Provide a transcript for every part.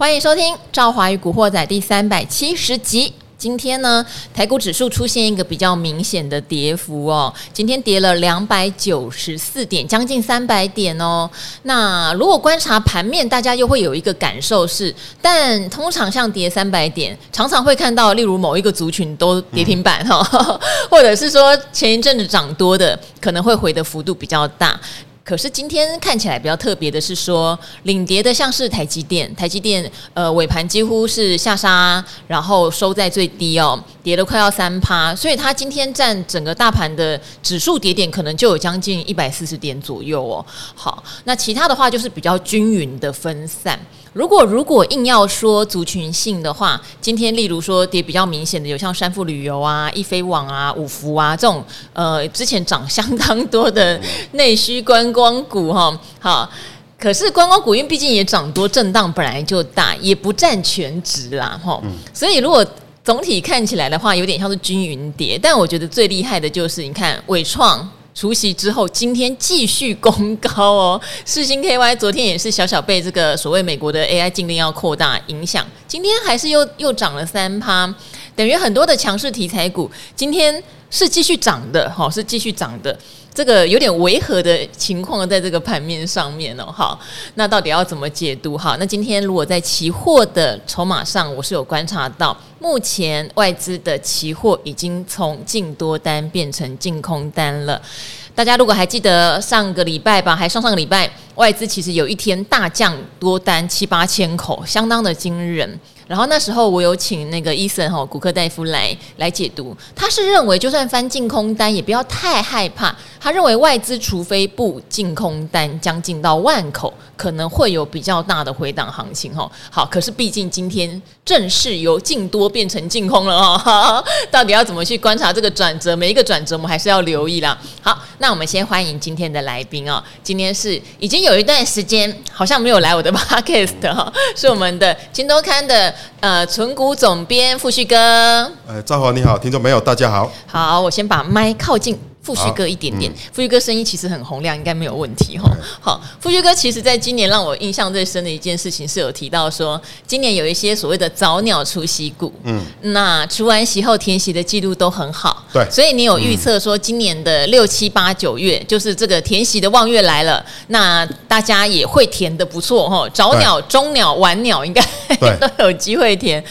欢迎收听《赵华与古惑仔》第三百七十集。今天呢，台股指数出现一个比较明显的跌幅哦，今天跌了两百九十四点，将近三百点哦。那如果观察盘面，大家又会有一个感受是，但通常像跌三百点，常常会看到，例如某一个族群都跌停板哈、哦，或者是说前一阵子涨多的，可能会回的幅度比较大。可是今天看起来比较特别的是说，领跌的像是台积电，台积电呃尾盘几乎是下杀，然后收在最低哦，跌了快要三趴，所以它今天占整个大盘的指数跌点可能就有将近一百四十点左右哦。好，那其他的话就是比较均匀的分散。如果如果硬要说族群性的话，今天例如说跌比较明显的有像山富旅游啊、易飞网啊、五福啊这种，呃，之前涨相当多的内需观光股哈，好，可是观光股因为毕竟也涨多，震荡本来就大，也不占全值啦哈，所以如果总体看起来的话，有点像是均匀跌，但我觉得最厉害的就是你看纬创。除夕之后，今天继续攻高哦。世星 KY 昨天也是小小被这个所谓美国的 AI 禁令要扩大影响，今天还是又又涨了三趴，等于很多的强势题材股今天是继续涨的，哈，是继续涨的。这个有点违和的情况在这个盘面上面哦，好，那到底要怎么解读？哈，那今天如果在期货的筹码上，我是有观察到，目前外资的期货已经从净多单变成净空单了。大家如果还记得上个礼拜吧，还上上个礼拜，外资其实有一天大降多单七八千口，相当的惊人。然后那时候我有请那个伊森哈古克大夫来来解读，他是认为就算翻净空单也不要太害怕，他认为外资除非不净空单将近到万口，可能会有比较大的回档行情哈。好，可是毕竟今天正式由净多变成净空了哈，到底要怎么去观察这个转折？每一个转折我们还是要留意啦。好，那我们先欢迎今天的来宾哦，今天是已经有一段时间好像没有来我的 podcast 哈，是我们的金周刊的。呃，存股总编富旭哥，呃，赵华你好，听众朋友大家好。好，我先把麦靠近富旭哥一点点。富旭哥声音其实很洪亮，应该没有问题哈。好，富旭哥其实在今年让我印象最深的一件事情是有提到说，今年有一些所谓的早鸟出息股，嗯，那除完息后填息的记录都很好，对，所以你有预测说今年的六七八九月就是这个填息的望月来了，那大家也会填的不错哈。早鸟、中鸟、晚鸟应该。都有机会填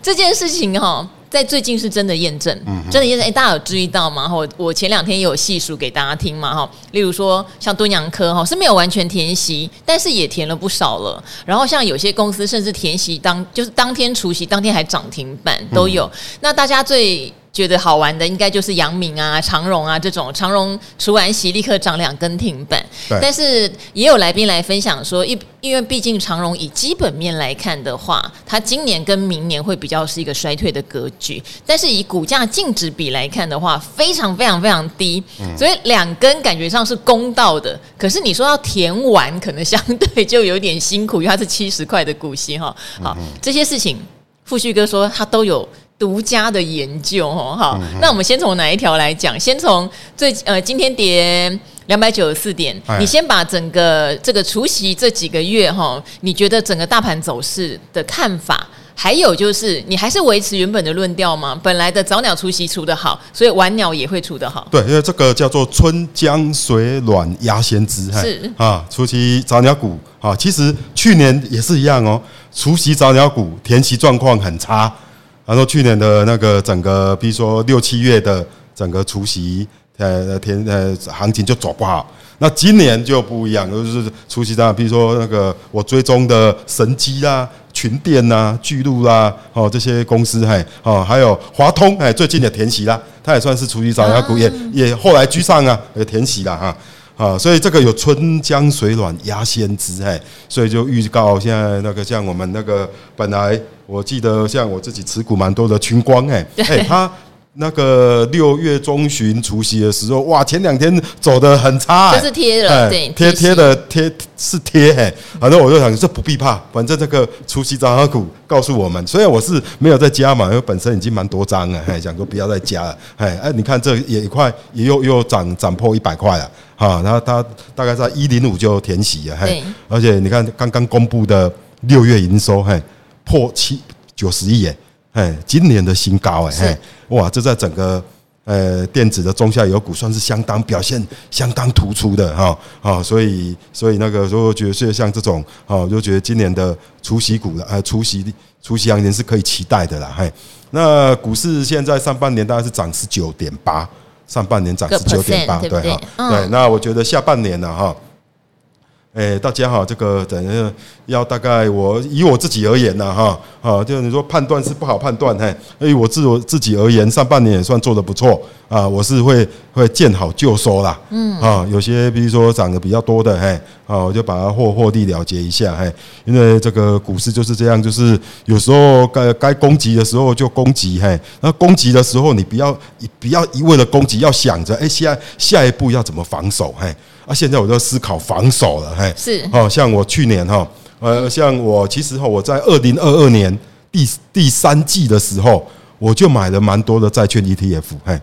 这件事情哈，在最近是真的验证，真的验证。哎，大家有注意到吗？我我前两天也有细数给大家听嘛哈。例如说，像敦阳科哈是没有完全填息，但是也填了不少了。然后像有些公司甚至填息当就是当天除夕，当天还涨停板都有。那大家最。觉得好玩的应该就是阳明啊、长荣啊这种，长荣除完息立刻涨两根停板。但是也有来宾来分享说，因因为毕竟长荣以基本面来看的话，它今年跟明年会比较是一个衰退的格局。但是以股价净值比来看的话，非常非常非常低，所以两根感觉上是公道的。可是你说要填完，可能相对就有点辛苦，因为它是七十块的股息哈。好，这些事情，富旭哥说他都有。独家的研究哦，好，那我们先从哪一条来讲？先从最呃，今天跌两百九十四点，你先把整个这个除夕这几个月哈，你觉得整个大盘走势的看法，还有就是你还是维持原本的论调吗？本来的早鸟除夕除得好，所以晚鸟也会除得好。对，因为这个叫做春江水暖鸭先知，是啊，除夕早鸟股啊，其实去年也是一样哦，除夕早鸟股填息状况很差。然后去年的那个整个，比如说六七月的整个除夕，呃，天呃行情就走不好。那今年就不一样，就是除息的，比如说那个我追踪的神机啦、群电啦、巨鹿啦，哦这些公司，嘿，哦还有华通，哎，最近的填息啦，它也算是除夕早鸟股，也也后来居上啊，也填息了哈。啊，所以这个有春江水暖鸭先知，哎，所以就预告现在那个像我们那个本来我记得像我自己持股蛮多的群光，哎，哎，他那个六月中旬除夕的时候，哇，前两天走的很差，就是贴了，对，贴贴的贴是贴，哎，反正我就想这不必怕，反正这个除息早鸟股告诉我们，虽然我是没有在加嘛，因为本身已经蛮多张了，哎，想说不要再加了，哎，哎，你看这也一块也又又涨涨破一百块了。哈，然后它大概在一零五就填息了，嘿，而且你看刚刚公布的六月营收嘿破七九十亿耶，哎，今年的新高哎，嘿，哇，这在整个。呃，电子的中下游股算是相当表现相当突出的哈，啊，所以所以那个时候觉得像这种，啊，就觉得今年的除夕股的，呃，除夕除夕行情是可以期待的啦，嘿。那股市现在上半年大概是涨十九点八，上半年涨十九点八，对哈，对。那我觉得下半年呢，哈。哎，大家好，这个等下要大概我以我自己而言呢，哈，啊，就你说判断是不好判断，嘿，以我自我自己而言，上半年也算做得不错啊，我是会会见好就收啦，嗯，啊，有些比如说涨得比较多的，嘿，啊，我就把它获获利了结一下，嘿，因为这个股市就是这样，就是有时候该该攻击的时候就攻击，嘿，那攻击的时候你不要不要一味的攻击，要想着，哎，下下一步要怎么防守，嘿。啊，现在我就思考防守了，嘿，是，哦，像我去年哈，呃，像我其实哈，我在二零二二年第第三季的时候，我就买了蛮多的债券 ETF，嘿，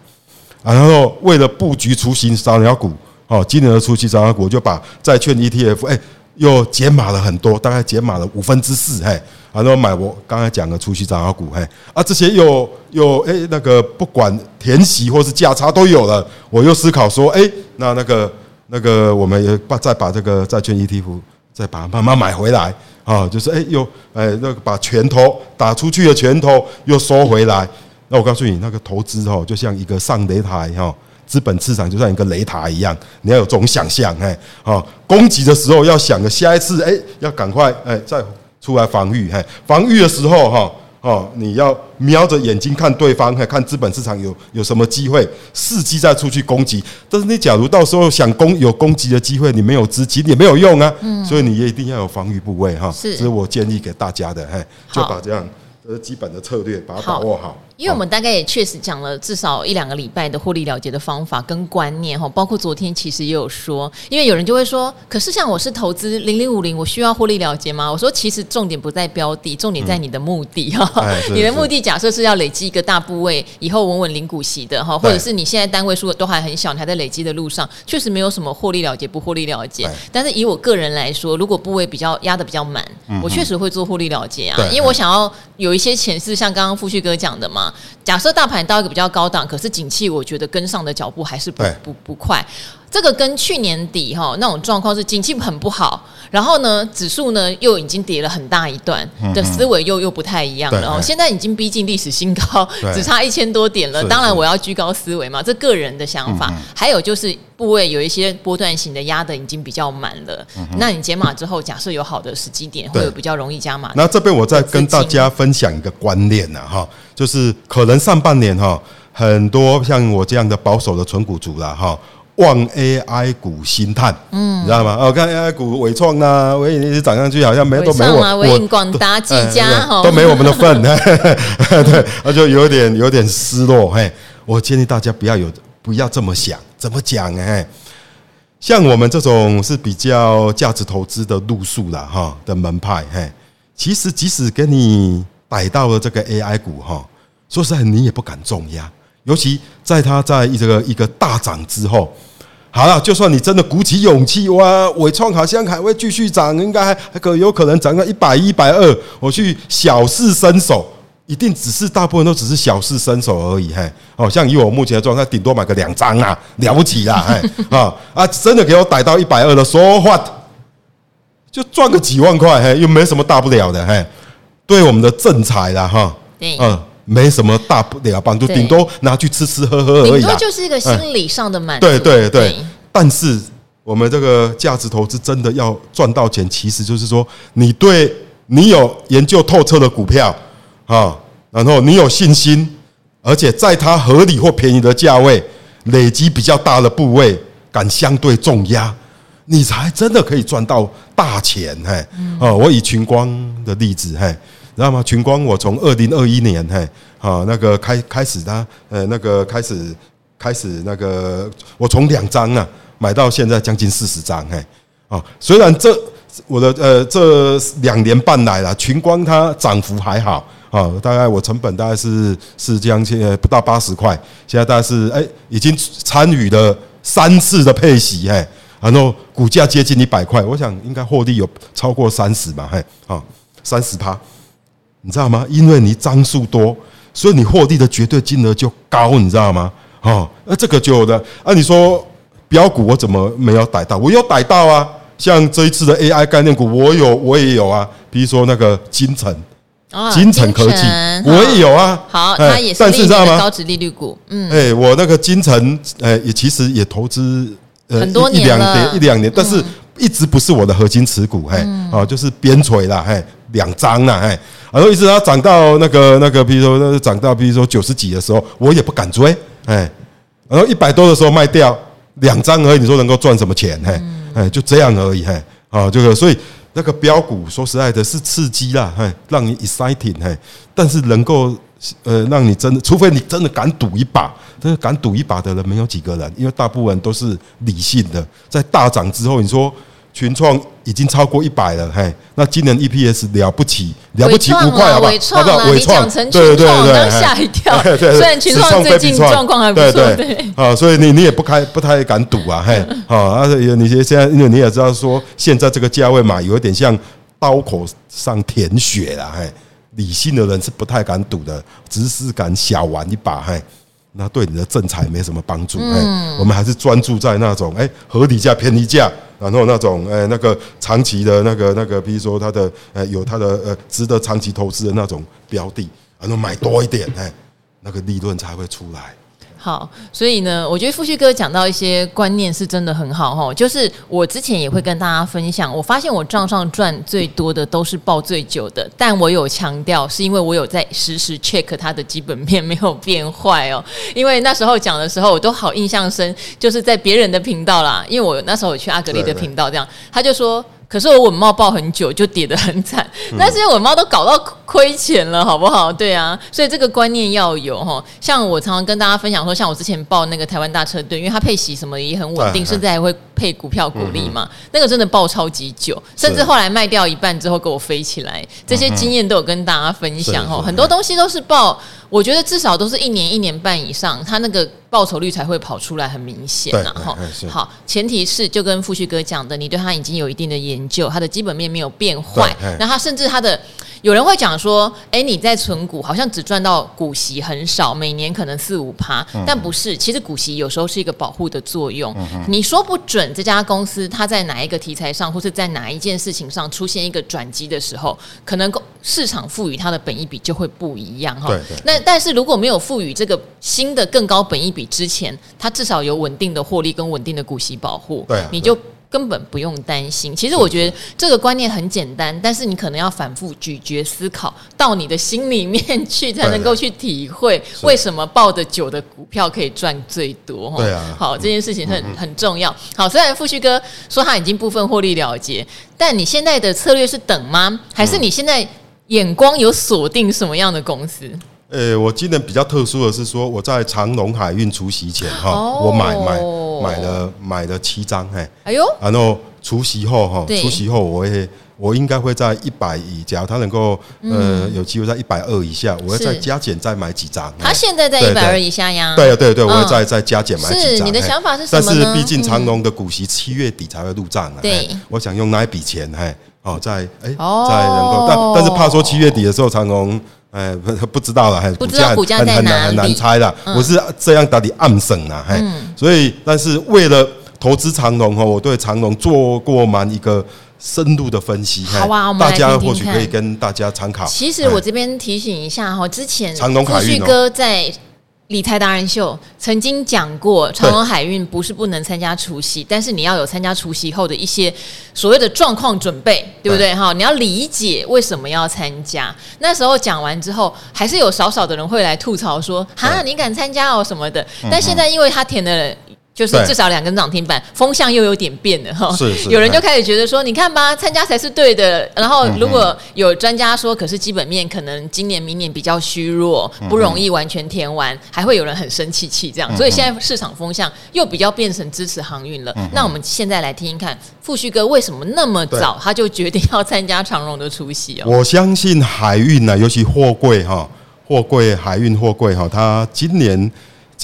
然后为了布局雏形三幺股，哦，今年的雏形三幺股，我就把债券 ETF，哎，又减码了很多，大概减码了五分之四，嘿，然后买我刚才讲的除息早鸟股，嘿，啊，这些又又哎那个不管填息或是价差都有了，我又思考说，哎，那那个。那个我们也把再把这个债券 ETF 再把慢慢买回来啊，就是哎又哎那个把拳头打出去的拳头又收回来。那我告诉你，那个投资哦，就像一个上擂台哈，资本市场就像一个擂台一样，你要有这种想象哎，啊，攻击的时候要想着下一次哎要赶快哎再出来防御哎，防御的时候哈。哦，你要瞄着眼睛看对方，看资本市场有有什么机会，伺机再出去攻击。但是你假如到时候想攻有攻击的机会，你没有资金也没有用啊。嗯，所以你也一定要有防御部位哈。是，这是我建议给大家的，嘿，就把这样。这是基本的策略，把它把握好。因为我们大概也确实讲了至少一两个礼拜的获利了结的方法跟观念哈，包括昨天其实也有说，因为有人就会说，可是像我是投资零零五零，我需要获利了结吗？我说其实重点不在标的，重点在你的目的哈。你的目的假设是要累积一个大部位，以后稳稳领股息的哈，或者是你现在单位数都还很小，你还在累积的路上，确实没有什么获利了结不获利了结。但是以我个人来说，如果部位比较压的比较满，我确实会做获利了结啊，因为我想要有一些钱。是像刚刚富旭哥讲的嘛？假设大盘到一个比较高档，可是景气我觉得跟上的脚步还是不不不快。这个跟去年底哈那种状况是景气很不好，然后呢指数呢又已经跌了很大一段的思维又又不太一样了。哦，现在已经逼近历史新高，只差一千多点了。当然我要居高思维嘛，这个人的想法。还有就是部位有一些波段型的压的已经比较满了，那你解码之后，假设有好的时机点，会有比较容易加码。那这边我再跟大家分享一个观念呢，哈，就是可能上半年哈很多像我这样的保守的存股族啦哈。望 AI 股兴叹，嗯，你知道吗？我看 AI 股伟创呐，纬一直涨上去，好像没都没我，纬颖、广达、技嘉都没我们的份，对，那就有点有点失落。嘿，我建议大家不要有不要这么想，怎么讲？哎，像我们这种是比较价值投资的路数了哈的门派，嘿，其实即使给你逮到了这个 AI 股哈，说实在你也不敢重压，尤其在它在这个一个大涨之后。好了，就算你真的鼓起勇气，哇，纬创好像还会继续涨，应该还还可有可能涨到一百一百二。我去小试身手，一定只是大部分都只是小试身手而已，嘿。哦，像以我目前的状态，顶多买个两张啊，了不起啦，嘿啊啊，真的给我逮到一百二了说话，就赚个几万块，嘿，又没什么大不了的，嘿。对我们的正财啦，哈，嗯。没什么大不了帮助，顶多拿去吃吃喝喝而已。顶多就是一个心理上的满足。对对对，但是我们这个价值投资真的要赚到钱，其实就是说，你对你有研究透彻的股票啊，然后你有信心，而且在它合理或便宜的价位，累积比较大的部位，敢相对重压，你才真的可以赚到大钱。嘿，哦，我以群光的例子，嘿。知道吗？群光，我从二零二一年，嘿，啊，那个开开始他，呃，那个开始开始那个，我从两张啊买到现在将近四十张，嘿，啊，虽然这我的呃这两年半来了，群光它涨幅还好，啊，大概我成本大概是是将近不到八十块，现在大概是哎已经参与了三次的配息，嘿，然后股价接近一百块，我想应该获利有超过三十吧，嘿，啊。三十趴，你知道吗？因为你张数多，所以你获利的绝对金额就高，你知道吗？哦，那这个就有的啊，你说标股我怎么没有逮到？我有逮到啊，像这一次的 AI 概念股，我有我也有啊，比如说那个金城，金城科技，我也有啊。好，它也是但是知道吗？高值利率股。嗯，哎，我那个金城，哎，也其实也投资很多年一两年，一两年，但是一直不是我的核心持股，嘿，哦，就是边陲啦，嘿，两张啦，哎，然后一直它涨到那个那个，比如说涨到比如说九十几的时候，我也不敢追，哎，然后一百多的时候卖掉两张而已，你说能够赚什么钱？嘿，哎，就这样而已，嘿，啊，这个所以。那个标股，说实在的，是刺激啦，嘿，让你 exciting，嘿，但是能够呃，让你真的，除非你真的敢赌一把，真的敢赌一把的人没有几个人，因为大部分都是理性的，在大涨之后，你说。群创已经超过一百了，嘿，那今年 EPS 了不起，了不起五块，好不好？好不好？伟创，对对对，刚吓一跳。虽然群创最近状况还不错，对，啊，所以你你也不开不太敢赌啊，嘿，啊，而且你现在因为你也知道说，现在这个价位嘛，有一点像刀口上舔血了，嘿，理性的人是不太敢赌的，只是敢小玩一把，嘿。那对你的正财没什么帮助，哎、嗯，我们还是专注在那种哎合理价、便宜价，然后那种哎那个长期的那个那个，比如说它的呃有它的呃值得长期投资的那种标的，然后买多一点，哎，那个利润才会出来。好，所以呢，我觉得富旭哥讲到一些观念是真的很好哈。就是我之前也会跟大家分享，我发现我账上赚最多的都是报最久的，但我有强调，是因为我有在实时 check 它的基本面没有变坏哦。因为那时候讲的时候，我都好印象深，就是在别人的频道啦，因为我那时候有去阿格丽的频道，这样他就说。可是我稳茂抱很久就跌得很惨，但是稳茂都搞到亏钱了，好不好？对啊，所以这个观念要有哈。像我常常跟大家分享说，像我之前抱那个台湾大车队，因为它配息什么也很稳定，甚至还会配股票股利嘛，那个真的爆超级久，甚至后来卖掉一半之后给我飞起来，这些经验都有跟大家分享哦。很多东西都是爆。我觉得至少都是一年一年半以上，它那个报酬率才会跑出来，很明显啊。哈，好，前提是就跟富旭哥讲的，你对他已经有一定的研究，他的基本面没有变坏，然后甚至他的。有人会讲说，哎，你在存股好像只赚到股息很少，每年可能四五趴，但不是，其实股息有时候是一个保护的作用。你说不准这家公司它在哪一个题材上，或是在哪一件事情上出现一个转机的时候，可能市场赋予它的本益比就会不一样哈。那但是如果没有赋予这个新的更高本益比之前，它至少有稳定的获利跟稳定的股息保护，对，你就。根本不用担心。其实我觉得这个观念很简单，但是你可能要反复咀嚼思考到你的心里面去，才能够去体会 为什么抱着久的股票可以赚最多。对啊，好，这件事情很很重要。好，虽然富旭哥说他已经部分获利了结，但你现在的策略是等吗？还是你现在眼光有锁定什么样的公司？呃，我今年比较特殊的是说，我在长隆海运除息前哈，我买买买了买了七张，嘿，哎呦，然后除息后哈，除息后我也我应该会在一百以，假如他能够呃有机会在一百二以下，我会再加减再买几张。他现在在一百二以下呀？对对对，我会再再加减买几张。是你的想法是什么？但是毕竟长隆的股息七月底才会入账啊，对，我想用那一笔钱，嘿，哦，在哎，在能够，但但是怕说七月底的时候长荣。哎，不不知道了，不知道股价在哪，很难很难猜的。我是这样到底暗省啊，嘿，所以但是为了投资长隆哈，我对长隆做过蛮一个深入的分析。好啊，我们大家或许可以跟大家参考。其实我这边提醒一下哈，之前长隆凯运哥在。理财达人秀曾经讲过，长荣海运不是不能参加除夕，但是你要有参加除夕后的一些所谓的状况准备，对不对？哈，你要理解为什么要参加。那时候讲完之后，还是有少少的人会来吐槽说：“哈，你敢参加哦什么的。”但现在因为他填的。就是至少两根涨停板，风向又有点变了哈。是是。有人就开始觉得说，你看吧，参加才是对的。然后如果有专家说，可是基本面可能今年、明年比较虚弱，不容易完全填完，还会有人很生气气这样。所以现在市场风向又比较变成支持航运了。那我们现在来听一看，富旭哥为什么那么早他就决定要参加长荣的出席哦？我相信海运呢，尤其货柜哈，货柜海运货柜哈，它今年。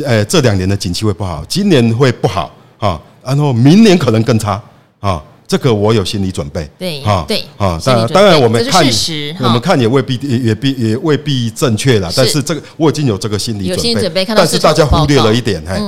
呃，这两年的景气会不好，今年会不好啊，然后明年可能更差啊，这个我有心理准备。对，啊，对，啊，当然，当然我们看，我们看也未必也也必也未必正确了。但是这个我已经有这个心理准备。但是大家忽略了一点，哎，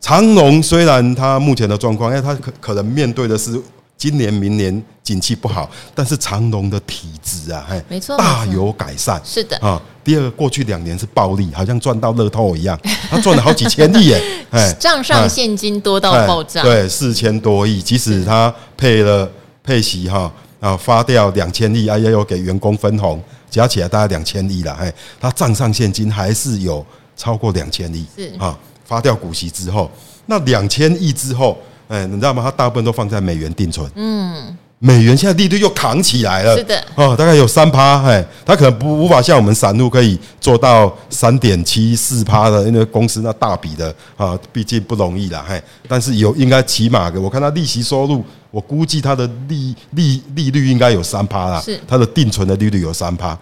长隆虽然它目前的状况，因为它可可能面对的是。今年、明年景气不好，但是长隆的体质啊，嘿，没错，大有改善。是的啊。第二个，过去两年是暴利，好像赚到乐透一样，他赚了好几千亿耶，哎，账上现金多到爆炸，对，四千多亿。即使他配了配息哈，啊，发掉两千亿，啊，也有给员工分红，加起来大概两千亿了，哎，他账上现金还是有超过两千亿，是啊，发掉股息之后，那两千亿之后。哎，你知道吗？它大部分都放在美元定存。嗯，美元现在利率又扛起来了。是的。哦，大概有三趴。哎，它可能不无法像我们散户可以做到三点七四趴的，因为公司那大笔的啊，毕竟不容易啦。嘿，但是有应该起码的，我看它利息收入，我估计它的利利利率应该有三趴啦。是。它的定存的利率有三趴，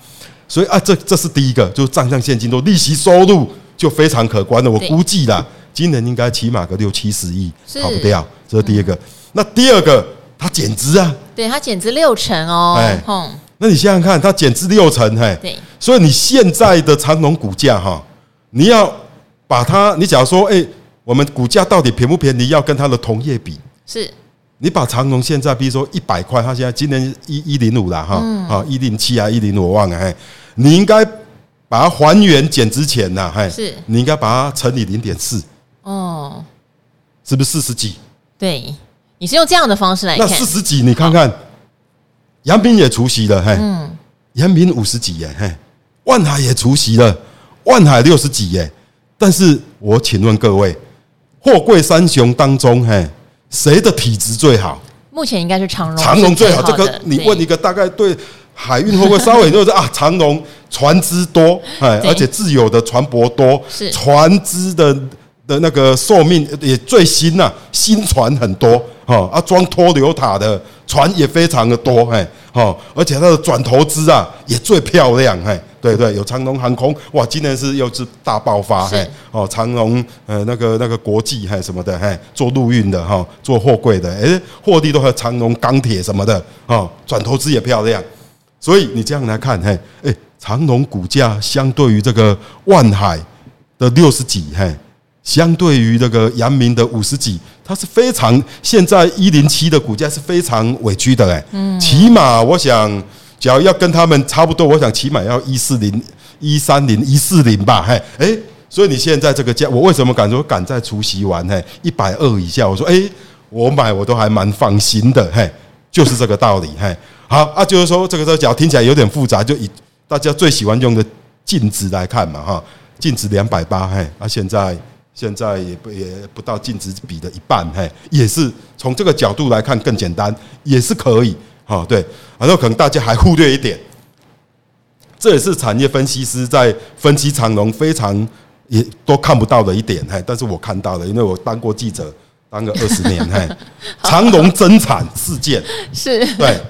所以啊，这这是第一个，就是账上现金多，利息收入就非常可观的。我估计啦。今年应该起码个六七十亿，跑不掉。这是第一个。那第二个，它减资啊，对，它减资六成哦。哎，那你想想看，它减资六成，嘿，对。所以你现在的长隆股价哈，你要把它，你假如说，哎，我们股价到底便不便宜？要跟它的同业比，是。你把长隆现在，比如说一百块，它现在今年一一零五了哈，啊一零七啊一零五，我忘了，哎，你应该把它还原减之前呐，嘿，是。你应该把它乘以零点四。哦，是不是四十几？对，你是用这样的方式来看。那四十几，你看看，杨斌也除息了，嘿，杨斌五十几耶，嘿，万海也除息了，万海六十几耶。但是我请问各位，货柜三雄当中，嘿，谁的体质最好？目前应该是长荣，长荣最好。这个你问一个大概对海运会不会稍微就是啊？长荣船只多，哎，而且自有的船舶多，是船只的。的那个寿命也最新呐、啊，新船很多哈啊，装脱硫塔的船也非常的多嘿，哈，而且它的转投资啊也最漂亮嘿，对对，有长荣航空哇，今年是又是大爆发嘿，哦，长荣呃那个那个国际还什么的嘿，做陆运的哈，做货柜的，诶，货地都和长荣钢铁什么的哦，转投资也漂亮，所以你这样来看嘿，诶，长隆股价相对于这个万海的六十几嘿。相对于这个阳明的五十几，它是非常现在一零七的股价是非常委屈的哎，嗯，起码我想，只要要跟他们差不多，我想起码要一四零、一三零、一四零吧，嘿，哎，所以你现在这个价，我为什么敢说敢在除夕完嘿一百二以下？我说，哎，我买我都还蛮放心的，嘿，就是这个道理，嘿，好啊，就是说这个这个讲听起来有点复杂，就以大家最喜欢用的净值来看嘛，哈，净值两百八，嘿，啊，现在。现在也不也不到净值比的一半，嘿，也是从这个角度来看更简单，也是可以，哈，对，然后可能大家还忽略一点，这也是产业分析师在分析长龙非常也都看不到的一点，嘿，但是我看到了，因为我当过记者，当个二十年，嘿，长隆增产事件是，对，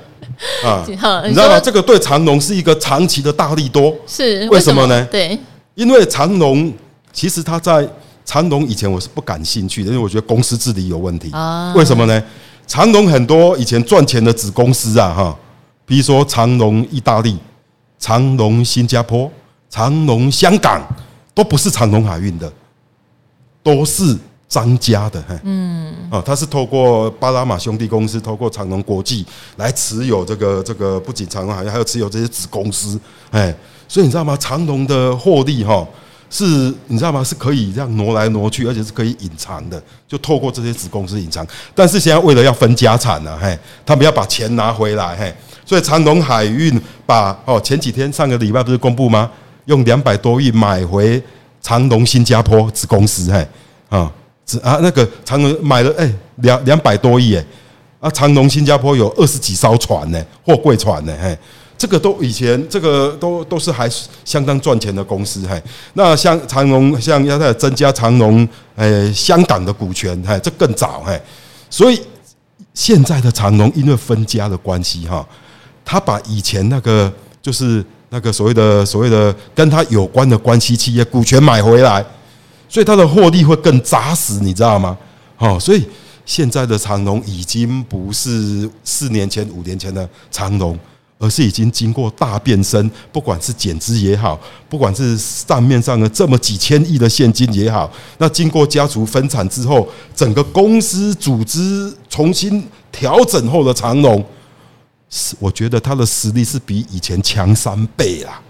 啊，你知道吗？这个对长隆是一个长期的大利多，是为什么呢？对，因为长隆其实它在长隆以前我是不感兴趣的，因为我觉得公司治理有问题。为什么呢？长隆很多以前赚钱的子公司啊，哈，比如说长隆意大利、长隆新加坡、长隆香港，都不是长隆海运的，都是张家的。嗯，啊，他是透过巴拿马兄弟公司，透过长隆国际来持有这个这个，不仅长隆，好像，还有持有这些子公司。哎，所以你知道吗？长隆的获利哈。是，你知道吗？是可以这样挪来挪去，而且是可以隐藏的，就透过这些子公司隐藏。但是现在为了要分家产呢，嘿，他们要把钱拿回来，嘿，所以长隆海运把哦，前几天上个礼拜不是公布吗？用两百多亿买回长隆新加坡子公司，嘿，啊，啊那个长隆买了哎两两百多亿哎，啊长隆新加坡有二十几艘船呢，货柜船呢，嘿。这个都以前，这个都都是还相当赚钱的公司，嘿。那像长隆，像要再增加长隆，诶，香港的股权，嘿，这更早，嘿。所以现在的长隆因为分家的关系，哈，他把以前那个就是那个所谓的所谓的跟他有关的关系企业股权买回来，所以他的获利会更扎实，你知道吗？好，所以现在的长龙已经不是四年前、五年前的长龙，而是已经经过大变身。不管是减资也好，不管是账面上的这么几千亿的现金也好，那经过家族分产之后，整个公司组织重新调整后的长龙，是我觉得它的实力是比以前强三倍啦，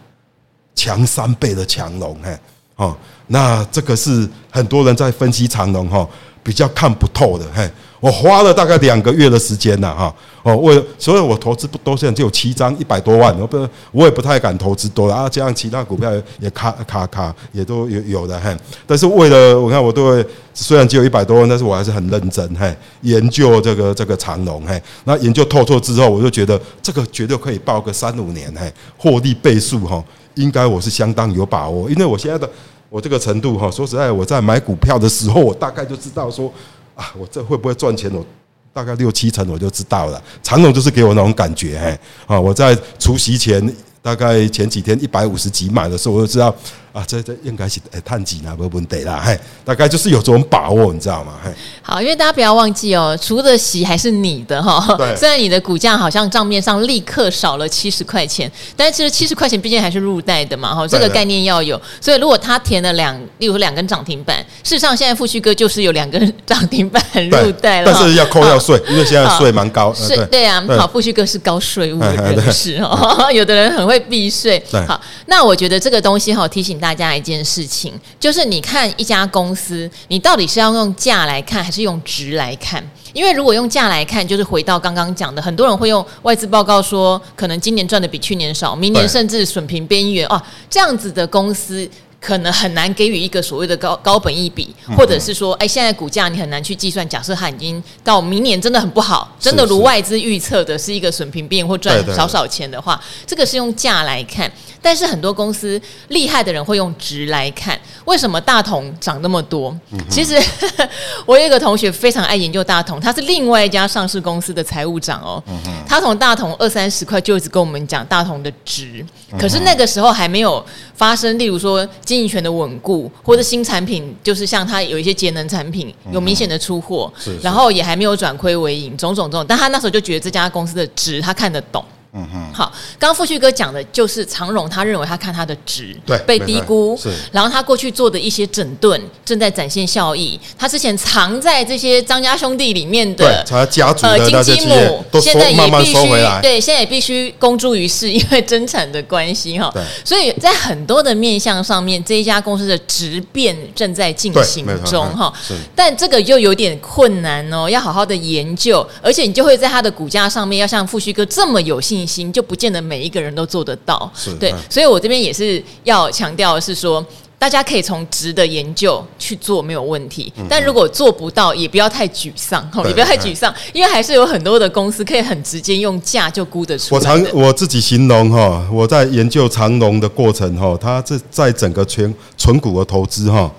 强三倍的强龙，嘿，哦，那这个是很多人在分析长龙，哈。比较看不透的，嘿，我花了大概两个月的时间呐，哈，哦，为，所以我投资不多，现在就有七张一百多万，我不，我也不太敢投资多了啊，这样其他股票也卡卡卡也都有有的，嘿，但是为了我看我都会，虽然只有一百多万，但是我还是很认真，嘿，研究这个这个长龙，嘿，那研究透透之后，我就觉得这个绝对可以报个三五年，嘿，获利倍数哈，应该我是相当有把握，因为我现在的。我这个程度哈，说实在，我在买股票的时候，我大概就知道说，啊，我这会不会赚钱？我大概六七成我就知道了。长龙就是给我那种感觉，嘿，啊，我在除夕前。大概前几天一百五十几买的时候，我就知道啊，这这应该是哎探几拿不问题啦，嘿，大概就是有这种把握，你知道吗？嘿，好，因为大家不要忘记哦，除了息还是你的哈。对。虽然你的股价好像账面上立刻少了七十块钱，但是其实七十块钱毕竟还是入袋的嘛，哈，这个概念要有。所以如果他填了两，例如两根涨停板，事实上现在富旭哥就是有两根 涨停板入袋了，但是要扣掉税，因为现在税蛮高。税对啊，好，富旭哥是高税务的人士哦，有的人很会。会避税。好，那我觉得这个东西哈，提醒大家一件事情，就是你看一家公司，你到底是要用价来看，还是用值来看？因为如果用价来看，就是回到刚刚讲的，很多人会用外资报告说，可能今年赚的比去年少，明年甚至损平边缘哦，这样子的公司。可能很难给予一个所谓的高高本一比，或者是说，哎，现在股价你很难去计算。假设它已经到明年真的很不好，真的如外资预测的是一个损平变或赚少少钱的话，这个是用价来看。但是很多公司厉害的人会用值来看。为什么大同涨那么多？其实 我有一个同学非常爱研究大同，他是另外一家上市公司的财务长哦。他从大同二三十块就一直跟我们讲大同的值，可是那个时候还没有发生，例如说。经营权的稳固，或者新产品，就是像它有一些节能产品有明显的出货，然后也还没有转亏为盈，种种种，但他那时候就觉得这家公司的值他看得懂。嗯哼，好，刚刚富旭哥讲的就是长荣，他认为他看他的值对被低估，是，然后他过去做的一些整顿正在展现效益，他之前藏在这些张家兄弟里面的他家族呃金鸡母，现在也必须对，现在也必须公诸于世，因为增产的关系哈，对，所以在很多的面向上面，这一家公司的质变正在进行中哈，但这个又有点困难哦，要好好的研究，而且你就会在他的股价上面要像富旭哥这么有信就不见得每一个人都做得到，对，所以我这边也是要强调的是说，大家可以从值的研究去做没有问题，但如果做不到，也不要太沮丧，也不要太沮丧，因为还是有很多的公司可以很直接用价就估得出来。我常我自己形容哈，我在研究长龙的过程哈，它这在整个全纯股的投资哈，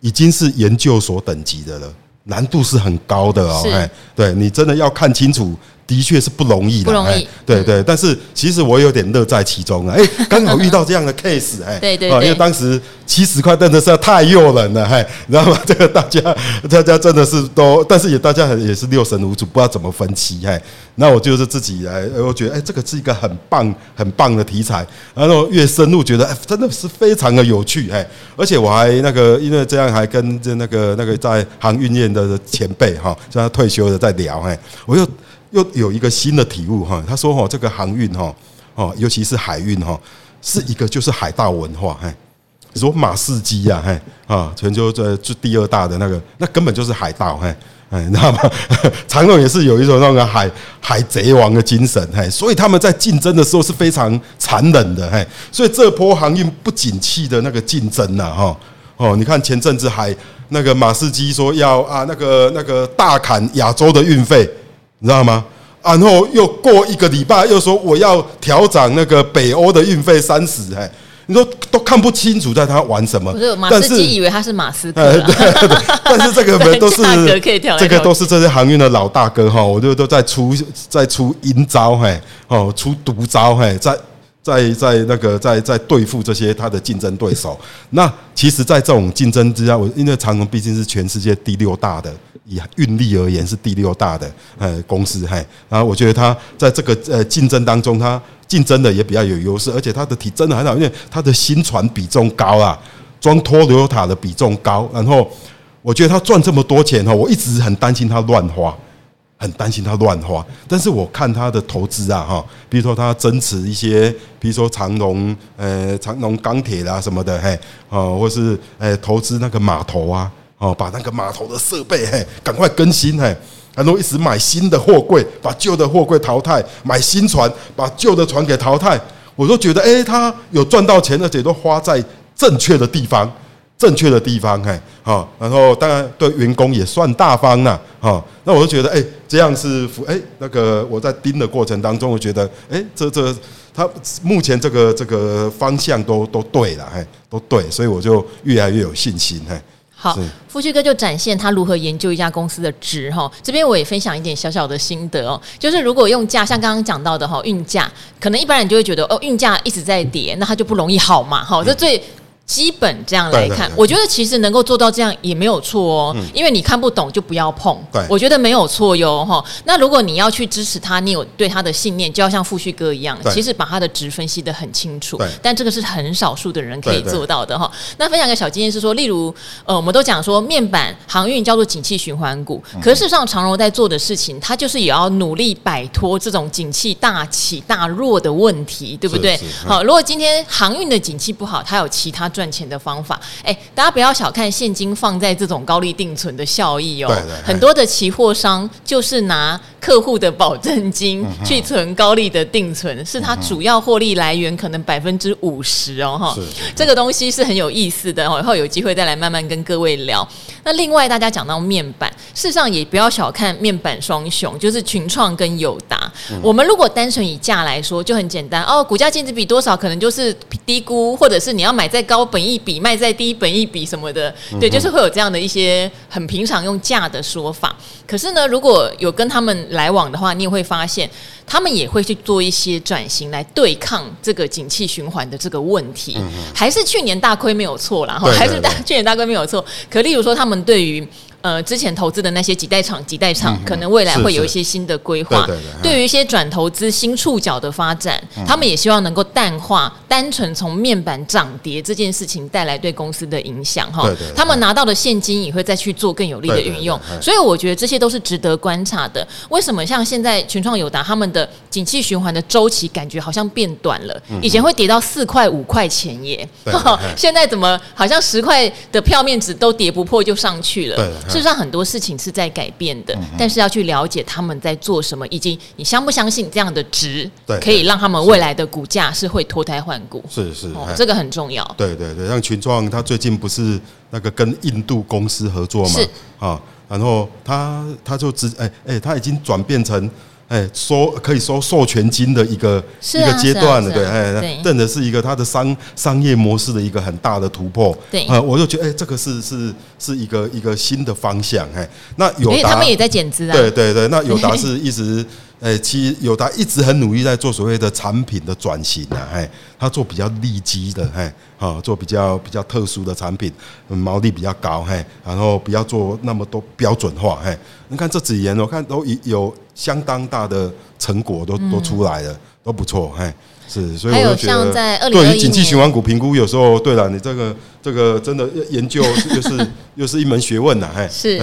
已经是研究所等级的了，难度是很高的哦，哎，对你真的要看清楚。的确是不容易的，不容易。对对，但是其实我有点乐在其中啊！哎，刚好遇到这样的 case，哎，对对，因为当时七十块真的是太诱人了，嘿，你知道吗？这个大家大家真的是都，但是也大家也是六神无主，不知道怎么分期，嘿。那我就是自己来，我觉得哎，这个是一个很棒很棒的题材，然后越深入觉得哎，真的是非常的有趣，哎，而且我还那个因为这样还跟这那个那个在航运业的前辈哈，像他退休的在聊，哎，我又。又有一个新的体悟哈，他说哈，这个航运哈，哦，尤其是海运哈，是一个就是海盗文化，嘿，你说马士基呀，嘿，啊，全球这这第二大的那个，那根本就是海盗，嘿，哎，你知道吗？长荣也是有一种那个海海贼王的精神，嘿，所以他们在竞争的时候是非常残忍的，嘿，所以这波航运不景气的那个竞争呐，哈，哦，你看前阵子海那个马士基说要啊，那个那个大砍亚洲的运费。你知道吗？然后又过一个礼拜，又说我要调涨那个北欧的运费三十，哎，你说都看不清楚在他玩什么？但是马斯基以为他是马斯克，对对对，但是这个都是这个都是这些航运的老大哥哈，我就都在出在出阴招，嘿，哦，出毒招，嘿，在在在那个在在对付这些他的竞争对手。那其实，在这种竞争之下，我因为长荣毕竟是全世界第六大的，以运力而言是第六大的呃公司，嘿，然后我觉得他在这个呃竞争当中，他竞争的也比较有优势，而且他的体真的很好，因为他的新船比重高啊，装拖流塔的比重高，然后我觉得他赚这么多钱哈，我一直很担心他乱花。很担心他乱花，但是我看他的投资啊，哈，比如说他增持一些，比如说长隆，呃，长隆钢铁啦什么的，嘿，哦，或是呃投资那个码头啊，哦，把那个码头的设备，嘿，赶快更新，嘿，然后一直买新的货柜，把旧的货柜淘汰，买新船，把旧的船给淘汰，我都觉得，哎，他有赚到钱，而且都花在正确的地方。正确的地方，嘿，好，然后当然对员工也算大方了，好，那我就觉得，哎，这样是服，哎，那个我在盯的过程当中，我觉得，哎，这这他目前这个这个方向都都对了，哎，都对，所以我就越来越有信心，嘿。好，富旭哥就展现他如何研究一家公司的值，哈，这边我也分享一点小小的心得哦，就是如果用价，像刚刚讲到的哈，运价，可能一般人就会觉得，哦，运价一直在跌，那它就不容易好嘛，哈，这最。基本这样来看，我觉得其实能够做到这样也没有错哦，因为你看不懂就不要碰。我觉得没有错哟哈。那如果你要去支持他，你有对他的信念，就要像富旭哥一样，其实把他的值分析的很清楚。但这个是很少数的人可以做到的哈。那分享个小经验是说，例如呃，我们都讲说面板航运叫做景气循环股，可是事实上长荣在做的事情，它就是也要努力摆脱这种景气大起大落的问题，对不对？好，如果今天航运的景气不好，它有其他。赚钱的方法，哎，大家不要小看现金放在这种高利定存的效益哦。很多的期货商就是拿客户的保证金去存高利的定存，是他主要获利来源，可能百分之五十哦。哈，这个东西是很有意思的哦。以后有机会再来慢慢跟各位聊。那另外，大家讲到面板，事实上也不要小看面板双雄，就是群创跟友达。我们如果单纯以价来说，就很简单哦，股价净值比多少，可能就是低估，或者是你要买在高。本益比卖在低本益比什么的，对，就是会有这样的一些很平常用价的说法。可是呢，如果有跟他们来往的话，你也会发现，他们也会去做一些转型来对抗这个景气循环的这个问题。还是去年大亏没有错啦，哈，还是大去年大亏没有错。可例如说，他们对于呃，之前投资的那些几代厂、几代厂，可能未来会有一些新的规划。对于一些转投资新触角的发展，他们也希望能够淡化单纯从面板涨跌这件事情带来对公司的影响。哈，他们拿到的现金也会再去做更有利的运用。所以我觉得这些都是值得观察的。为什么像现在群创友达他们的景气循环的周期感觉好像变短了？以前会跌到四块五块钱耶，现在怎么好像十块的票面值都跌不破就上去了？事实上，很多事情是在改变的，但是要去了解他们在做什么，以及你相不相信这样的值，可以让他们未来的股价是会脱胎换骨。是是，这个很重要。对对对，像群创，他最近不是那个跟印度公司合作嘛？是？啊，然后他他就直哎哎，他已经转变成。哎，收可以收授权金的一个一个阶段了，对，哎，真的是一个它的商商业模式的一个很大的突破，对，我就觉得，哎，这个是是是一个一个新的方向，哎，那友达他们也在减资啊，对对对，那友达 是一直。哎，其实友达一直很努力在做所谓的产品的转型啊，哎，他做比较利基的，哎，啊，做比较比较特殊的产品，毛利比较高，嘿，然后不要做那么多标准化，嘿，你看这几年我看都有相当大的成果都都出来了，都不错，嘿，是，所以我就觉得，对于景气循环股评估，有时候对了，你这个这个真的研究就是。又是一门学问呐，哎，是，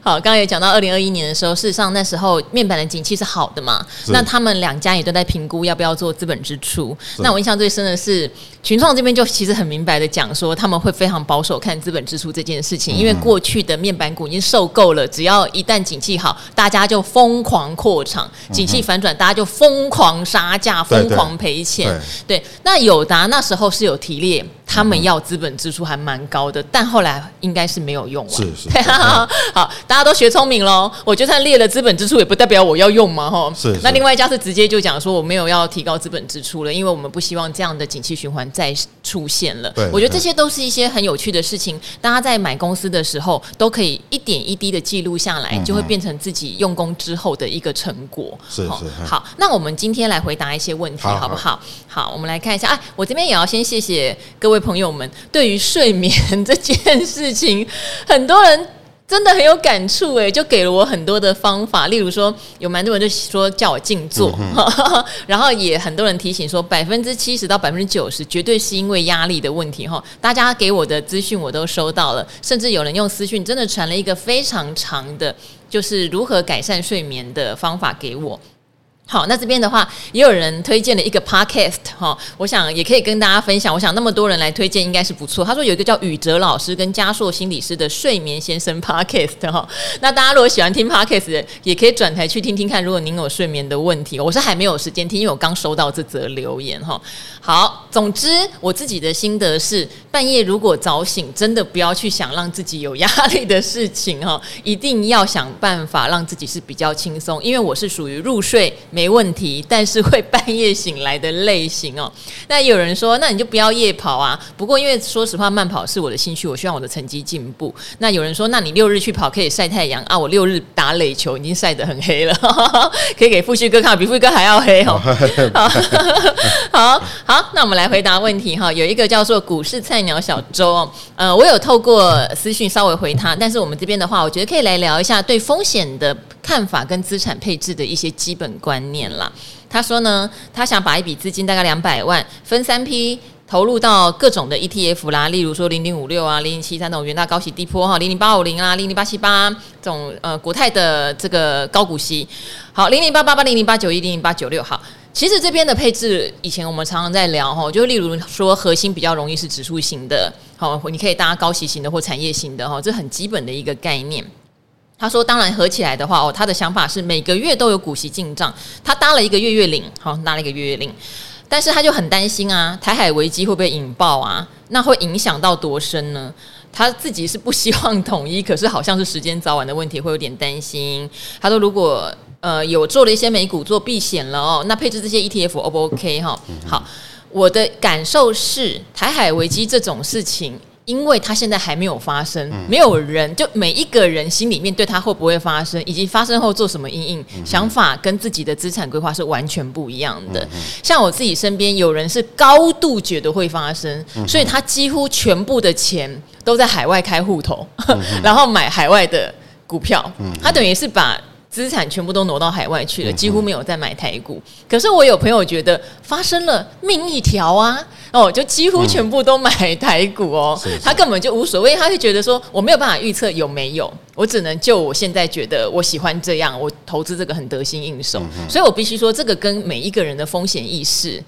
好，刚刚也讲到二零二一年的时候，事实上那时候面板的景气是好的嘛，那他们两家也都在评估要不要做资本支出。那我印象最深的是群创这边就其实很明白的讲说，他们会非常保守看资本支出这件事情，因为过去的面板股已经受够了，只要一旦景气好，大家就疯狂扩厂；景气反转，大家就疯狂杀价、疯狂赔钱。对，那友达那时候是有提列。他们要资本支出还蛮高的，但后来应该是没有用完。是是，好，大家都学聪明喽。我就算列了资本支出，也不代表我要用嘛，哈。是。那另外一家是直接就讲说我没有要提高资本支出了，因为我们不希望这样的景气循环再出现了。对。我觉得这些都是一些很有趣的事情，大家在买公司的时候都可以一点一滴的记录下来，就会变成自己用功之后的一个成果。是是。好，那我们今天来回答一些问题，好不好？好，我们来看一下。哎，我这边也要先谢谢各位。朋友们，对于睡眠这件事情，很多人真的很有感触哎，就给了我很多的方法。例如说，有蛮多人就说叫我静坐，嗯、然后也很多人提醒说，百分之七十到百分之九十绝对是因为压力的问题哈。大家给我的资讯我都收到了，甚至有人用私讯真的传了一个非常长的，就是如何改善睡眠的方法给我。好，那这边的话，也有人推荐了一个 podcast 哈，我想也可以跟大家分享。我想那么多人来推荐，应该是不错。他说有一个叫宇哲老师跟嘉硕心理师的睡眠先生 podcast 哈。那大家如果喜欢听 podcast，也可以转台去听听看。如果您有睡眠的问题，我是还没有时间听，因为我刚收到这则留言哈。好，总之我自己的心得是，半夜如果早醒，真的不要去想让自己有压力的事情哈，一定要想办法让自己是比较轻松。因为我是属于入睡问题，但是会半夜醒来的类型哦。那有人说，那你就不要夜跑啊。不过因为说实话，慢跑是我的兴趣，我希望我的成绩进步。那有人说，那你六日去跑可以晒太阳啊。我六日打垒球已经晒得很黑了，可以给富旭哥看，比富旭哥还要黑哦。好好。好，那我们来回答问题哈。有一个叫做股市菜鸟小周哦，呃，我有透过私讯稍微回他，但是我们这边的话，我觉得可以来聊一下对风险的看法跟资产配置的一些基本观念啦。他说呢，他想把一笔资金大概两百万分三批投入到各种的 ETF 啦，例如说零零五六啊、零零七三那种元大高息低波哈、零零八五零啊、零零八七八这种呃国泰的这个高股息，好，零零八八八、零零八九一、零零八九六好。其实这边的配置，以前我们常常在聊哈，就例如说核心比较容易是指数型的，好，你可以搭高息型的或产业型的哈，这很基本的一个概念。他说，当然合起来的话哦，他的想法是每个月都有股息进账，他搭了一个月月领，好，搭了一个月月领，但是他就很担心啊，台海危机会不会引爆啊？那会影响到多深呢？他自己是不希望统一，可是好像是时间早晚的问题，会有点担心。他说，如果呃，有做了一些美股做避险了哦，那配置这些 ETF O 不 OK 哈？好，我的感受是台海危机这种事情，因为它现在还没有发生，没有人就每一个人心里面对它会不会发生，以及发生后做什么因应，想法跟自己的资产规划是完全不一样的。像我自己身边有人是高度觉得会发生，所以他几乎全部的钱都在海外开户头，然后买海外的股票，他等于是把。资产全部都挪到海外去了，几乎没有再买台股。可是我有朋友觉得发生了命一条啊，哦，就几乎全部都买台股哦。他根本就无所谓，他就觉得说我没有办法预测有没有，我只能就我现在觉得我喜欢这样，我投资这个很得心应手。所以我必须说，这个跟每一个人的风险意识。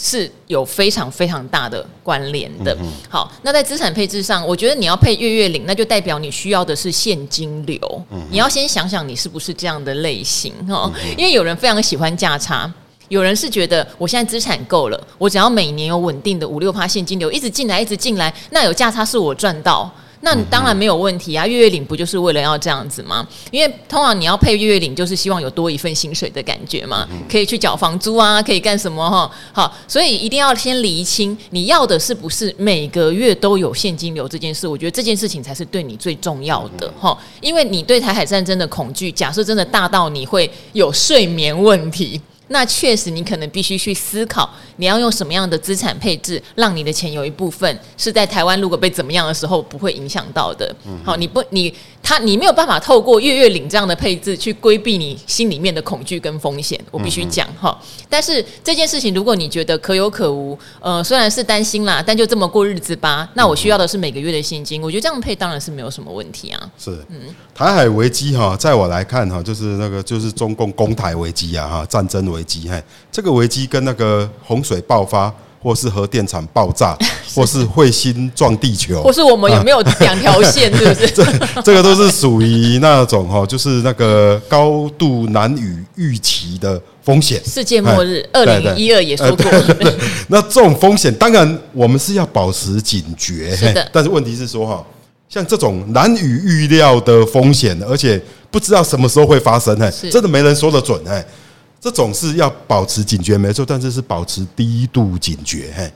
是有非常非常大的关联的。好，那在资产配置上，我觉得你要配月月领，那就代表你需要的是现金流。你要先想想你是不是这样的类型哦，因为有人非常喜欢价差，有人是觉得我现在资产够了，我只要每年有稳定的五六趴现金流一直进来，一直进来，那有价差是我赚到。那你当然没有问题啊，月月领不就是为了要这样子吗？因为通常你要配月月领，就是希望有多一份薪水的感觉嘛，可以去缴房租啊，可以干什么哈？好，所以一定要先厘清你要的是不是每个月都有现金流这件事。我觉得这件事情才是对你最重要的哈，因为你对台海战争的恐惧，假设真的大到你会有睡眠问题。那确实，你可能必须去思考，你要用什么样的资产配置，让你的钱有一部分是在台湾，如果被怎么样的时候不会影响到的。嗯好，你不，你他，你没有办法透过月月领这样的配置去规避你心里面的恐惧跟风险。我必须讲哈，但是这件事情，如果你觉得可有可无，呃，虽然是担心啦，但就这么过日子吧。那我需要的是每个月的现金，我觉得这样配当然是没有什么问题啊。是，嗯，台海危机哈，在我来看哈，就是那个就是中共攻台危机啊哈，战争危。危机，这个危机跟那个洪水爆发或是核电厂爆炸 或是彗星撞地球，或是我们有没有两条线，是不是？这这个都是属于那种哈，就是那个高度难以预期的风险。世界末日，二零一二也说过。那这种风险，当然我们是要保持警觉。是的，但是问题是说哈，像这种难以预料的风险，而且不知道什么时候会发生，哎，真的没人说得准，哎。这种是要保持警觉，没错，但是是保持低度警觉，嘿，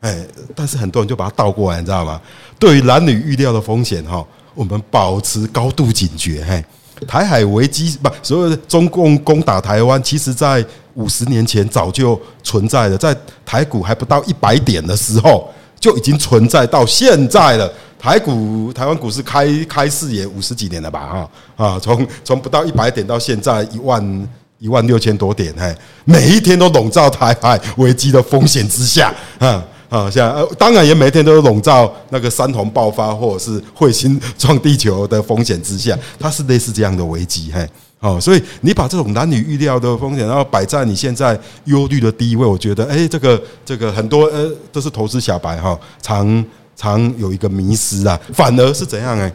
哎，但是很多人就把它倒过来，你知道吗？对于男女预料的风险，哈，我们保持高度警觉，嘿，台海危机不，所有的中共攻打台湾，其实在五十年前早就存在了，在台股还不到一百点的时候就已经存在到现在了。台股、台湾股市开开市也五十几年了吧？哈啊，从从不到一百点到现在一万。一万六千多点，嘿，每一天都笼罩台海危机的风险之下，啊啊，像呃，当然也每一天都笼罩那个山洪爆发或者是彗星撞地球的风险之下，它是类似这样的危机，嘿，哦，所以你把这种难以预料的风险，然后摆在你现在忧虑的第一位，我觉得，哎，这个这个很多呃都是投资小白哈，常常有一个迷失啊，反而是怎样哎？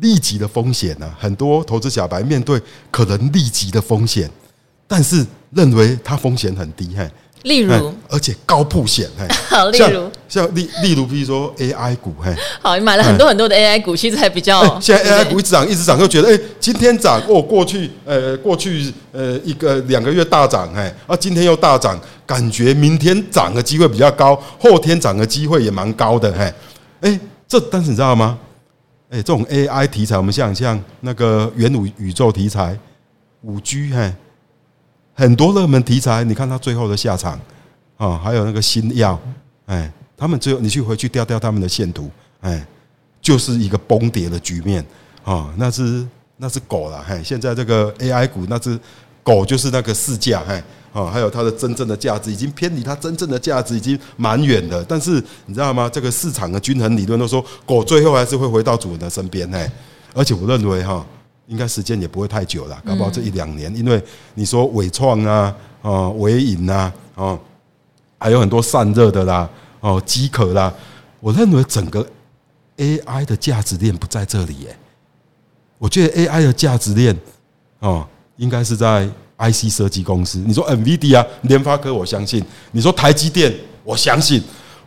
立即的风险呢、啊？很多投资小白面对可能立即的风险，但是认为它风险很低，嘿，例如，而且高曝险，嘿，好，例如，像例例如，比如说 AI 股，嘿，好，你买了很多很多的 AI 股，其实还比较，现在 AI 股一直涨，一直涨，就觉得，哎，今天涨，哦，过去，呃，过去，呃，一个两个月大涨，嘿，啊，今天又大涨，感觉明天涨的机会比较高，后天涨的机会也蛮高的，嘿，哎，这，但是你知道吗？哎，这种 AI 题材，我们想像那个元宇宇宙题材、五 G，嘿，很多热门题材，你看它最后的下场啊，还有那个新药，哎，他们最后你去回去调调他们的线图，哎，就是一个崩跌的局面啊，那是那是狗了，嘿，现在这个 AI 股，那是狗，就是那个市价，嘿。啊，还有它的真正的价值已经偏离它真正的价值已经蛮远的，但是你知道吗？这个市场的均衡理论都说狗最后还是会回到主人的身边，嘿，而且我认为哈，应该时间也不会太久了，搞不好这一两年，因为你说纬创啊，啊，纬颖啊，哦，还有很多散热的啦，哦，机壳啦，我认为整个 AI 的价值链不在这里耶，我觉得 AI 的价值链哦，应该是在。IC 设计公司，你说 NVIDIA，联发科，我相信；你说台积电，我相信；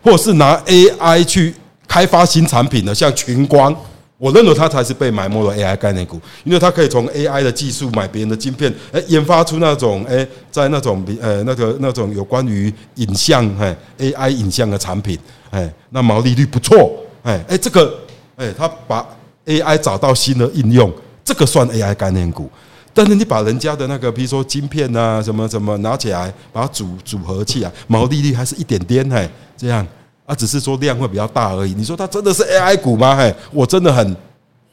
或是拿 AI 去开发新产品的，像群光，我认为它才是被埋没的 AI 概念股，因为它可以从 AI 的技术买别人的晶片，哎，研发出那种哎，在那种呃那个那种有关于影像哎 AI 影像的产品，哎，那毛利率不错，哎哎，这个哎，他把 AI 找到新的应用，这个算 AI 概念股。但是你把人家的那个，比如说晶片啊，什么什么拿起来，把它组组合起来，毛利率还是一点点嘿，这样啊，只是说量会比较大而已。你说它真的是 AI 股吗？嘿，我真的很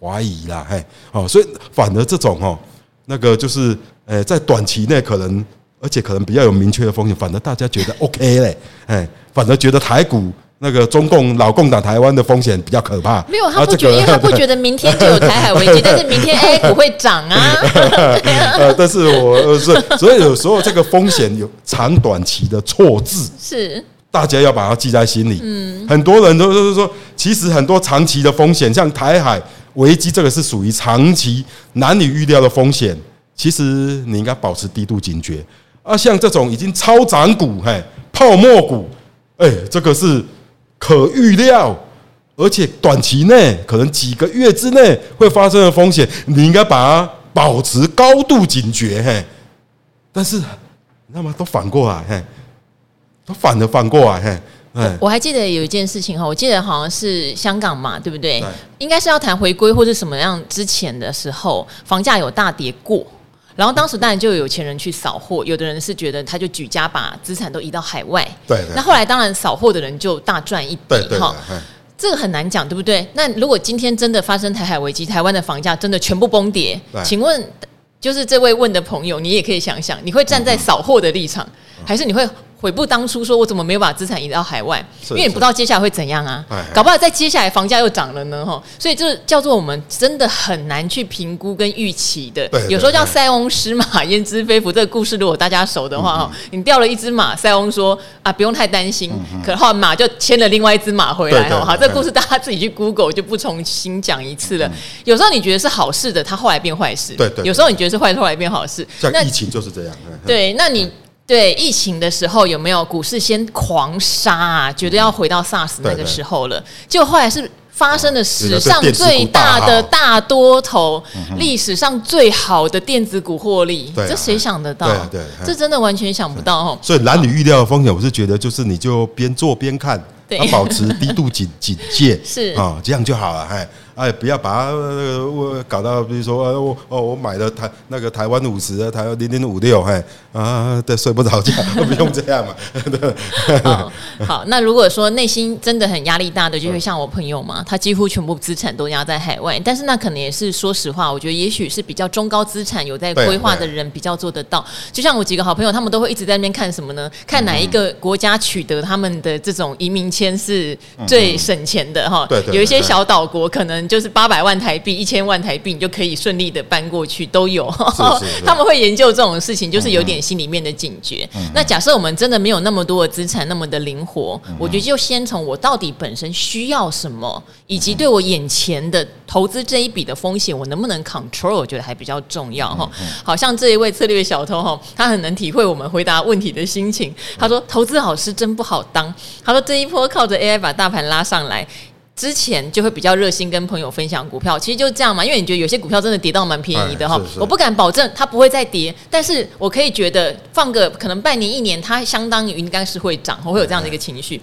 怀疑啦，嘿，好，所以反而这种哦，那个就是，呃，在短期内可能，而且可能比较有明确的风险，反而大家觉得 OK 嘞，哎，反而觉得台股。那个中共老共党台湾的风险比较可怕。没有，他不觉得，因为他不 觉得明天就有台海危机，但是明天 A 股会涨啊。呃，但是我是所以有时候这个风险有长短期的错字，是大家要把它记在心里。嗯，很多人都是说，其实很多长期的风险，像台海危机，这个是属于长期难以预料的风险。其实你应该保持低度警觉。啊，像这种已经超涨股，嘿，泡沫股，哎，这个是。可预料，而且短期内可能几个月之内会发生的风险，你应该把它保持高度警觉，嘿。但是，那么都反过来，嘿，都反的反过来，嘿。我还记得有一件事情哈，我记得好像是香港嘛，对不对？应该是要谈回归或者什么样之前的时候，房价有大跌过。然后当时当然就有钱人去扫货，有的人是觉得他就举家把资产都移到海外。对，对。那后来当然扫货的人就大赚一笔哈。这个很难讲，对不对？那如果今天真的发生台海危机，台湾的房价真的全部崩跌，请问，就是这位问的朋友，你也可以想想，你会站在扫货的立场，还是你会悔不当初，说我怎么没有把资产移到海外？是因为你不知道接下来会怎样啊，哎搞不好在接下来房价又涨了呢，哈，所以这叫做我们真的很难去评估跟预期的。有时候叫塞翁失马焉知非福这个故事，如果大家熟的话，哈、嗯，你掉了一只马，塞翁说啊不用太担心，嗯、可后马就牵了另外一只马回来，哈，好，这个故事大家自己去 Google 就不重新讲一次了。嗯、有时候你觉得是好事的，它后来变坏事，对，对对，有时候你觉得是坏事，后来变好事，像疫情就是这样，对，那你。对疫情的时候有没有股市先狂杀啊？觉得要回到 SARS 那个时候了，就后来是发生了史上最大的大多头，历史上最好的电子股获利，这谁想得到？对，这真的完全想不到哦。所以男女预料的风险，我是觉得就是你就边做边看，要保持低度警警戒，是啊，这样就好了，哎。哎，不要把它我搞到，比如说我哦，我买了台那个台湾五十，台湾零零五六，嘿啊，对，睡不着觉，不用这样嘛。好，那如果说内心真的很压力大的，就会像我朋友嘛，他几乎全部资产都压在海外，但是那可能也是说实话，我觉得也许是比较中高资产有在规划的人比较做得到。就像我几个好朋友，他们都会一直在那边看什么呢？看哪一个国家取得他们的这种移民签是最省钱的哈？对，有一些小岛国可能。就是八百万台币、一千万台币，你就可以顺利的搬过去，都有。他们会研究这种事情，就是有点心里面的警觉。嗯、那假设我们真的没有那么多的资产，那么的灵活，嗯、我觉得就先从我到底本身需要什么，以及对我眼前的投资这一笔的风险，我能不能 control，我觉得还比较重要哈。好像这一位策略小偷哈，他很能体会我们回答问题的心情。他说：“投资老师真不好当。”他说：“这一波靠着 AI 把大盘拉上来。”之前就会比较热心跟朋友分享股票，其实就是这样嘛，因为你觉得有些股票真的跌到蛮便宜的哈，我不敢保证它不会再跌，但是我可以觉得放个可能半年一年，它相当于应该是会涨，我会有这样的一个情绪。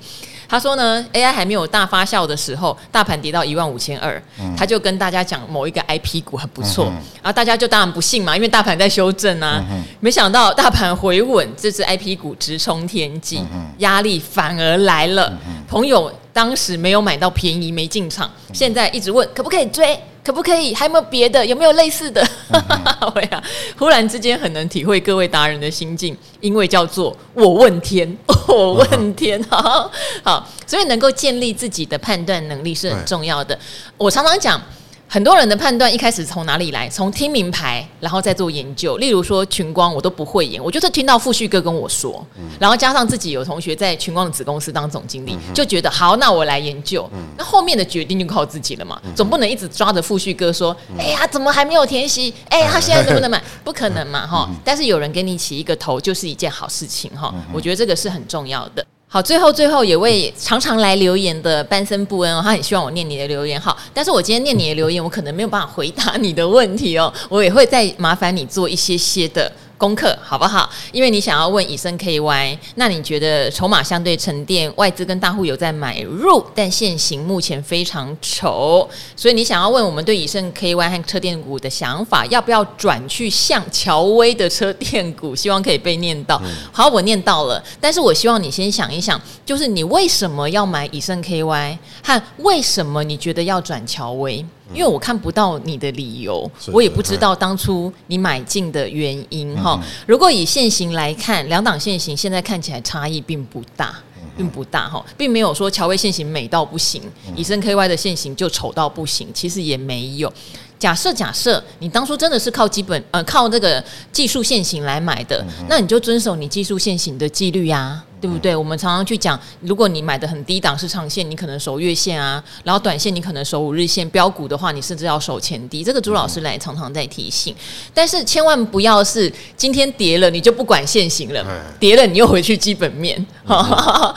他说呢，AI 还没有大发酵的时候，大盘跌到一万五千二，他就跟大家讲某一个 IP 股很不错，然后大家就当然不信嘛，因为大盘在修正啊，没想到大盘回稳，这只 IP 股直冲天际，压力反而来了，朋友。当时没有买到便宜，没进场，现在一直问可不可以追，可不可以？还有没有别的？有没有类似的？会啊！忽然之间很能体会各位达人的心境，因为叫做我问天，我问天，好 好，所以能够建立自己的判断能力是很重要的。我常常讲。很多人的判断一开始从哪里来？从听名牌，然后再做研究。例如说群光，我都不会演，我就是听到富旭哥跟我说，然后加上自己有同学在群光的子公司当总经理，就觉得好，那我来研究。那后面的决定就靠自己了嘛，总不能一直抓着富旭哥说，哎呀，怎么还没有填息？哎，他现在能不能买？不可能嘛，哈。但是有人给你起一个头，就是一件好事情，哈。我觉得这个是很重要的。好，最后最后也为常常来留言的班森布恩哦，他很希望我念你的留言。好，但是我今天念你的留言，我可能没有办法回答你的问题哦，我也会再麻烦你做一些些的。功课好不好？因为你想要问以盛 KY，那你觉得筹码相对沉淀，外资跟大户有在买入，但现行目前非常丑，所以你想要问我们对以盛 KY 和车电股的想法，要不要转去像乔威的车电股？希望可以被念到。好，我念到了，但是我希望你先想一想，就是你为什么要买以盛 KY，和为什么你觉得要转乔威？因为我看不到你的理由，我也不知道当初你买进的原因哈。如果以现行来看，两档现行现在看起来差异并不大，并不大哈，并没有说乔威现行美到不行，以身 KY 的现行就丑到不行，其实也没有。假设假设你当初真的是靠基本呃靠这个技术线型来买的，那你就遵守你技术线型的纪律呀，对不对？我们常常去讲，如果你买的很低档是长线，你可能守月线啊，然后短线你可能守五日线，标股的话你甚至要守前低。这个朱老师来常常在提醒，但是千万不要是今天跌了你就不管现行了，跌了你又回去基本面，好，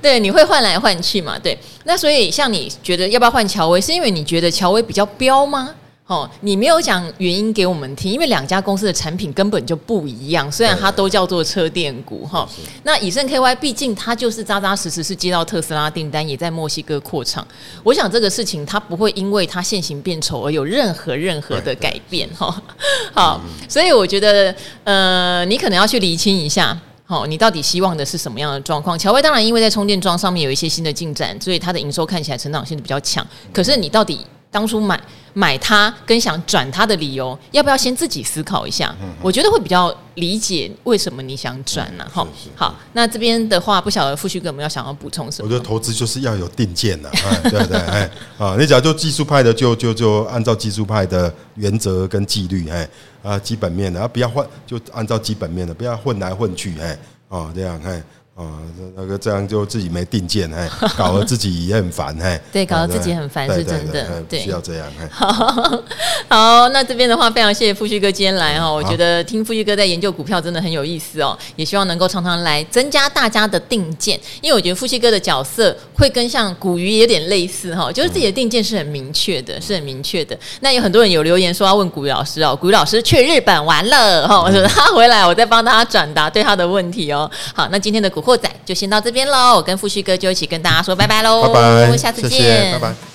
对，你会换来换去嘛？对，那所以像你觉得要不要换乔威，是因为你觉得乔威比较标吗？哦，你没有讲原因给我们听，因为两家公司的产品根本就不一样。虽然它都叫做车电股，哈，那以盛 KY 毕竟它就是扎扎实实是接到特斯拉订单，也在墨西哥扩厂。我想这个事情它不会因为它现行变丑而有任何任何的改变，哈。好，所以我觉得，呃，你可能要去厘清一下，好，你到底希望的是什么样的状况？乔威当然因为在充电桩上面有一些新的进展，所以它的营收看起来成长性比较强。可是你到底？当初买。买它跟想转它的理由，要不要先自己思考一下？嗯、我觉得会比较理解为什么你想转呢、啊？哈、嗯，好，那这边的话，不晓得富旭哥有没有想要补充什么？我觉得投资就是要有定见的、啊，对对哎啊，你假如就技术派的就，就就就按照技术派的原则跟纪律，哎啊，基本面的啊，不要换，就按照基本面的，不要混来混去，哎啊，这样哎。啊，那个这样就自己没定见，哎，搞得自己也很烦，哎，对，搞得自己很烦是真的，对，需要这样，好，好，那这边的话，非常谢谢富旭哥今天来哦，我觉得听富旭哥在研究股票真的很有意思哦，也希望能够常常来增加大家的定见，因为我觉得富旭哥的角色会跟像古鱼有点类似哈，就是自己的定见是很明确的，是很明确的。那有很多人有留言说要问古鱼老师哦，古鱼老师去日本玩了哈，我说他回来，我再帮大家转达对他的问题哦。好，那今天的股。货仔就先到这边喽，我跟富旭哥就一起跟大家说拜拜喽，拜拜，下次见，谢谢，拜拜。